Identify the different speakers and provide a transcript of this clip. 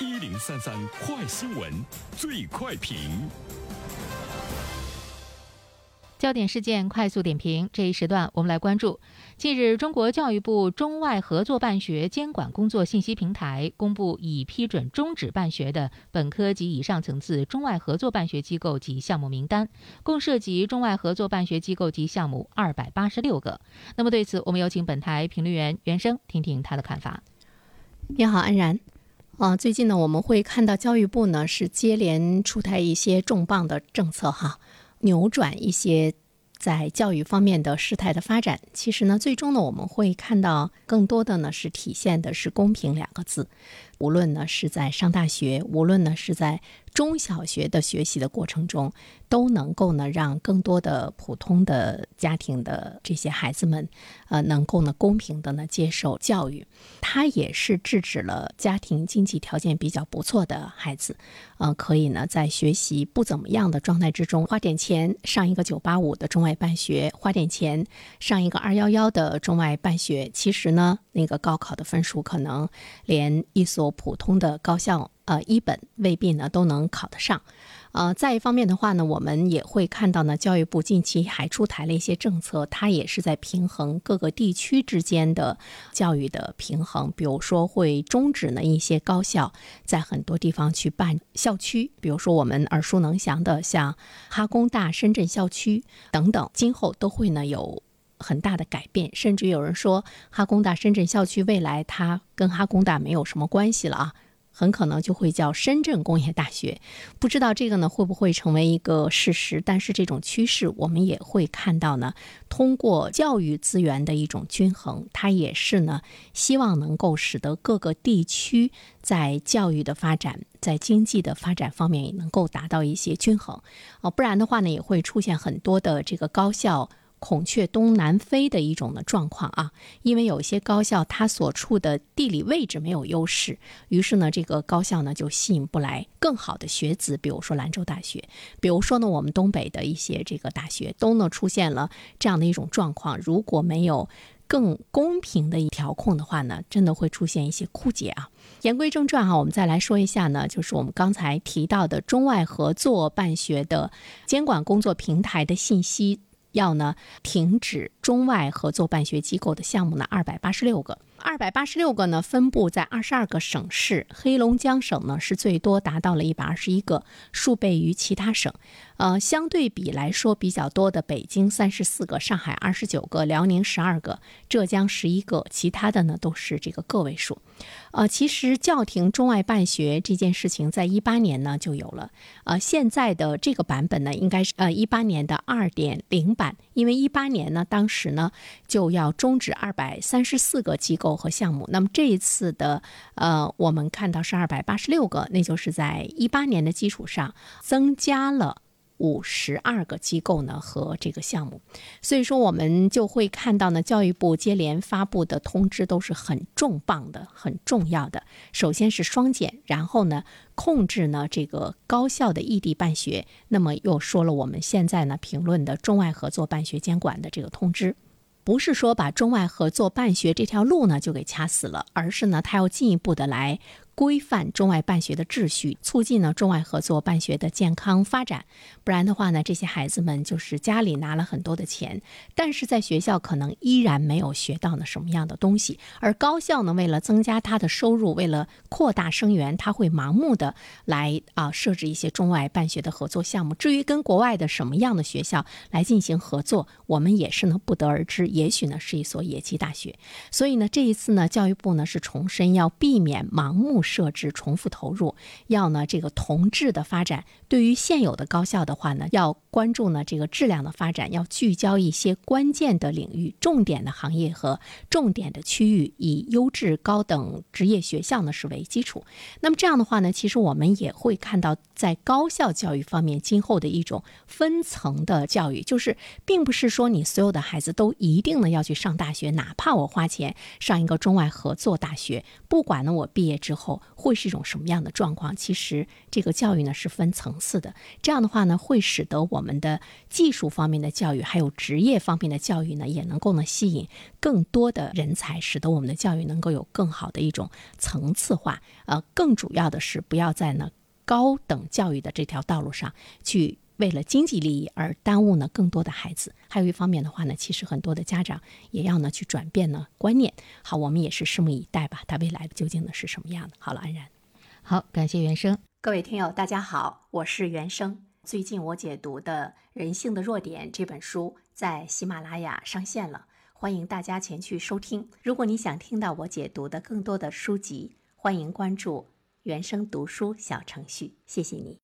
Speaker 1: 一零三三快新闻，最快评。
Speaker 2: 焦点事件快速点评，这一时段我们来关注。近日，中国教育部中外合作办学监管工作信息平台公布已批准终止办学的本科及以上层次中外合作办学机构及项目名单，共涉及中外合作办学机构及项目二百八十六个。那么对此，我们有请本台评论员袁生听听他的看法。
Speaker 3: 你好，安然。啊，最近呢，我们会看到教育部呢是接连出台一些重磅的政策哈。扭转一些在教育方面的事态的发展，其实呢，最终呢，我们会看到更多的呢是体现的是公平两个字。无论呢是在上大学，无论呢是在中小学的学习的过程中，都能够呢让更多的普通的家庭的这些孩子们，呃，能够呢公平的呢接受教育。它也是制止了家庭经济条件比较不错的孩子，呃，可以呢在学习不怎么样的状态之中，花点钱上一个九八五的中外办学，花点钱上一个二幺幺的中外办学。其实呢，那个高考的分数可能连一所普通的高校，呃，一本未必呢都能考得上，呃，再一方面的话呢，我们也会看到呢，教育部近期还出台了一些政策，它也是在平衡各个地区之间的教育的平衡，比如说会终止呢一些高校在很多地方去办校区，比如说我们耳熟能详的像哈工大深圳校区等等，今后都会呢有。很大的改变，甚至有人说哈工大深圳校区未来它跟哈工大没有什么关系了啊，很可能就会叫深圳工业大学。不知道这个呢会不会成为一个事实？但是这种趋势我们也会看到呢。通过教育资源的一种均衡，它也是呢希望能够使得各个地区在教育的发展、在经济的发展方面也能够达到一些均衡。哦，不然的话呢也会出现很多的这个高校。孔雀东南飞的一种的状况啊，因为有些高校它所处的地理位置没有优势，于是呢，这个高校呢就吸引不来更好的学子，比如说兰州大学，比如说呢，我们东北的一些这个大学都呢出现了这样的一种状况。如果没有更公平的一调控的话呢，真的会出现一些枯竭啊。言归正传哈，我们再来说一下呢，就是我们刚才提到的中外合作办学的监管工作平台的信息。要呢停止中外合作办学机构的项目呢，二百八十六个。二百八十六个呢，分布在二十二个省市，黑龙江省呢是最多，达到了一百二十一个，数倍于其他省。呃，相对比来说比较多的，北京三十四个，上海二十九个，辽宁十二个，浙江十一个，其他的呢都是这个个位数。呃，其实叫停中外办学这件事情，在一八年呢就有了。呃，现在的这个版本呢，应该是呃一八年的二点零版，因为一八年呢，当时呢就要终止二百三十四个机构。和项目，那么这一次的呃，我们看到是二百八十六个，那就是在一八年的基础上增加了五十二个机构呢和这个项目，所以说我们就会看到呢，教育部接连发布的通知都是很重磅的、很重要的。首先是双减，然后呢控制呢这个高校的异地办学，那么又说了我们现在呢评论的中外合作办学监管的这个通知。不是说把中外合作办学这条路呢就给掐死了，而是呢，他要进一步的来。规范中外办学的秩序，促进呢中外合作办学的健康发展。不然的话呢，这些孩子们就是家里拿了很多的钱，但是在学校可能依然没有学到呢什么样的东西。而高校呢，为了增加他的收入，为了扩大生源，他会盲目的来啊设置一些中外办学的合作项目。至于跟国外的什么样的学校来进行合作，我们也是呢不得而知。也许呢是一所野鸡大学。所以呢，这一次呢，教育部呢是重申要避免盲目。设置重复投入，要呢这个同质的发展。对于现有的高校的话呢，要关注呢这个质量的发展，要聚焦一些关键的领域、重点的行业和重点的区域，以优质高等职业学校呢是为基础。那么这样的话呢，其实我们也会看到，在高校教育方面，今后的一种分层的教育，就是并不是说你所有的孩子都一定呢要去上大学，哪怕我花钱上一个中外合作大学，不管呢我毕业之后。会是一种什么样的状况？其实这个教育呢是分层次的，这样的话呢会使得我们的技术方面的教育，还有职业方面的教育呢也能够呢吸引更多的人才，使得我们的教育能够有更好的一种层次化。呃，更主要的是不要在呢高等教育的这条道路上去。为了经济利益而耽误呢更多的孩子，还有一方面的话呢，其实很多的家长也要呢去转变呢观念。好，我们也是拭目以待吧，他未来的究竟呢是什么样的？好了，安然，
Speaker 2: 好，感谢原生。
Speaker 3: 各位听友，大家好，我是原生。最近我解读的《人性的弱点》这本书在喜马拉雅上线了，欢迎大家前去收听。如果你想听到我解读的更多的书籍，欢迎关注原生读书小程序。谢谢你。